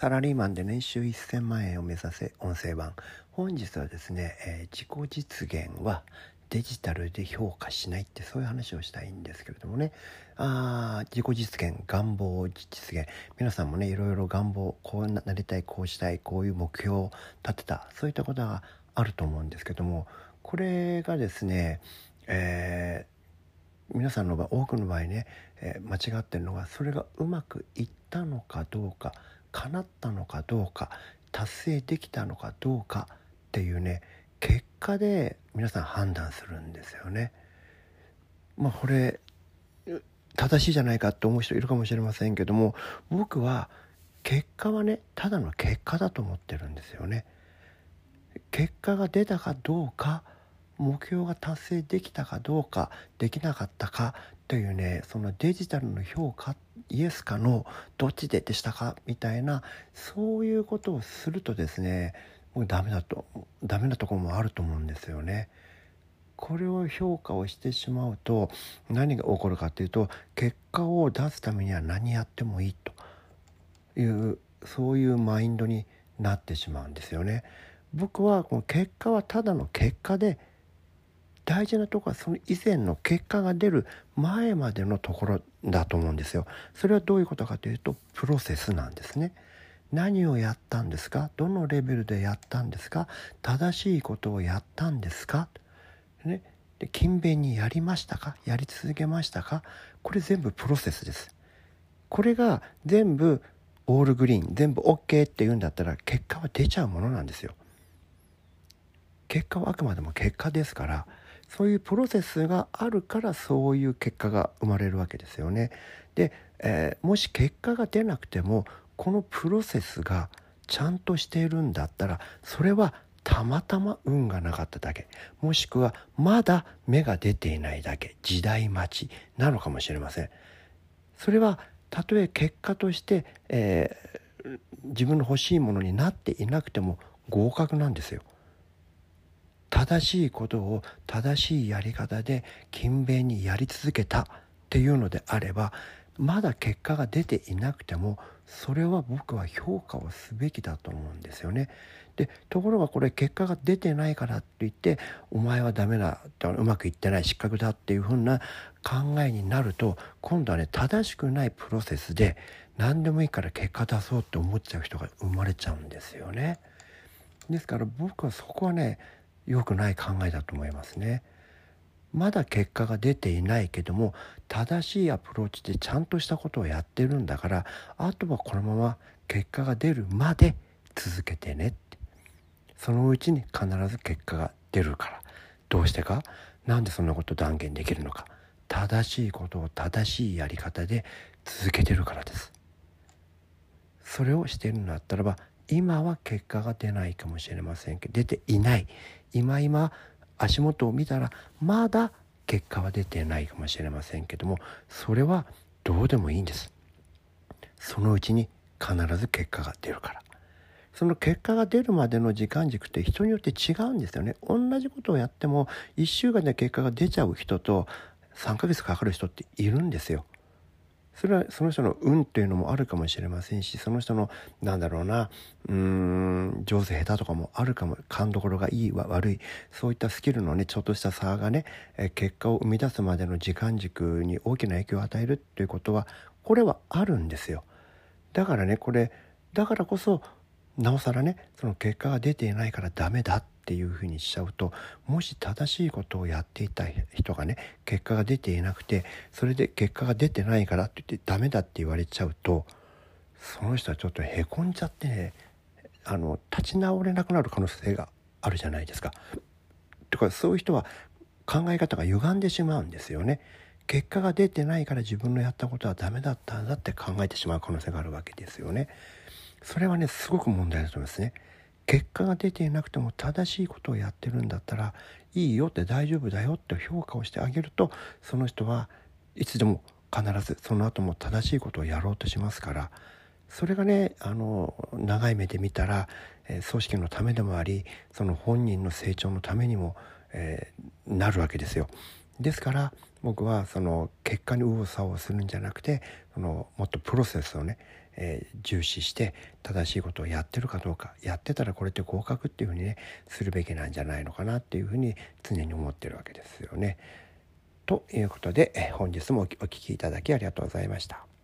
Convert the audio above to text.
サラリーマンで年収1000万円を目指せ音声版。本日はですね、えー、自己実現はデジタルで評価しないってそういう話をしたいんですけれどもね。あ自己実現願望実現。皆さんもねいろいろ願望こうなりたいこうしたいこういう目標を立てたそういったことがあると思うんですけども。これがですね、えー、皆さんの場合多くの場合ね、えー、間違ってるのがそれがうまくいったのかどうか。叶ったのかどうか達成できたのかどうかっていうね結果で皆さん判断するんですよね。まあこれ正しいじゃないかって思う人いるかもしれませんけども僕は結果はねただの結果だと思ってるんですよね。結果が出たかどうか目標が達成できたかどうかできなかったかというねそのデジタルの評価イエスかノーどっちででしたか？みたいなそういうことをするとですねもうダメだとダメなところもあると思うんですよね。これを評価をしてしまうと何が起こるかっていうと結果を出すためには何やってもいいというそういうマインドになってしまうんですよね。僕はこの結果はただの結果で大事なところはその以前の結果が出る前までのところだと思うんですよ。それはどういうことかというとプロセスなんですね。何をやったんですか？どのレベルでやったんですか？正しいことをやったんですか？ね、で勤勉にやりましたか？やり続けましたか？これ全部プロセスです。これが全部オールグリーン全部 OK って言うんだったら結果は出ちゃうものなんですよ。結果はあくまでも結果ですからそういうプロセスがあるからそういう結果が生まれるわけですよね。で、えー、もし結果が出なくてもこのプロセスがちゃんとしているんだったらそれはたまたま運がなかっただけもしくはまだ芽が出ていないだけ時代待ちなのかもしれません。それはたとえ結果として、えー、自分の欲しいものになっていなくても合格なんですよ。正しいことを正しいやり方で勤勉にやり続けたっていうのであればまだ結果が出ていなくてもそれは僕は評価をすべきだと思うんですよね。でところがこれ結果が出てないからって言ってお前はダメだうまくいってない失格だっていうふうな考えになると今度はね正しくないプロセスで何でもいいから結果出そうって思っちゃう人が生まれちゃうんですよね。ですから僕はそこはね良くない考えだと思いますね。まだ結果が出ていないけども正しいアプローチでちゃんとしたことをやってるんだからあとはこのまま結果が出るまで続けてねって。そのうちに必ず結果が出るから。どうしてか？何でそんなこと断言できるのか。正しいことを正しいやり方で続けてるからです。それをしてるのだったらば今は結果が出ないかもしれませんけど出ていない。今今足元を見たらまだ結果は出てないかもしれませんけどもそれはどうでもいいんです。そのうちに必ず結果が出るから。その結果が出るまでの時間軸って人によって違うんですよね。同じことをやっても1週間で結果が出ちゃう人と3ヶ月かかる人っているんですよ。それはその人の運っていうのもあるかもしれませんしその人のなんだろうなうーん上手下手とかもあるかも勘どころがいい悪いそういったスキルのねちょっとした差がね結果を生み出すまでの時間軸に大きな影響を与えるっていうことはこれはあるんですよ。だからねこれだからこそなおさらねその結果が出ていないからダメだってていうふうにしちゃうともし正しいことをやっていた人がね結果が出ていなくてそれで結果が出てないからって言ってダメだって言われちゃうとその人はちょっとへこんじゃってねあの立ち直れなくなる可能性があるじゃないですか。とかそういう人は考え方が歪んでしまうんですよね。結果が出てないから自分のやったことはダメだったんだって考えてしまう可能性があるわけですよね。それはねすごく問題だと思いますね。結果が出ていなくても正しいことをやってるんだったらいいよって大丈夫だよって評価をしてあげるとその人はいつでも必ずその後も正しいことをやろうとしますからそれがねあの長い目で見たら、え、組織のためでもありその本人の成長のためにも、えー、なるわけですよ。ですから僕はその結果に右往左往するんじゃなくてそのもっとプロセスをねえー、重視して正しいことをやってるかどうかやってたらこれって合格っていうふうにねするべきなんじゃないのかなっていうふうに常に思ってるわけですよね。ということで本日もお聴きいただきありがとうございました。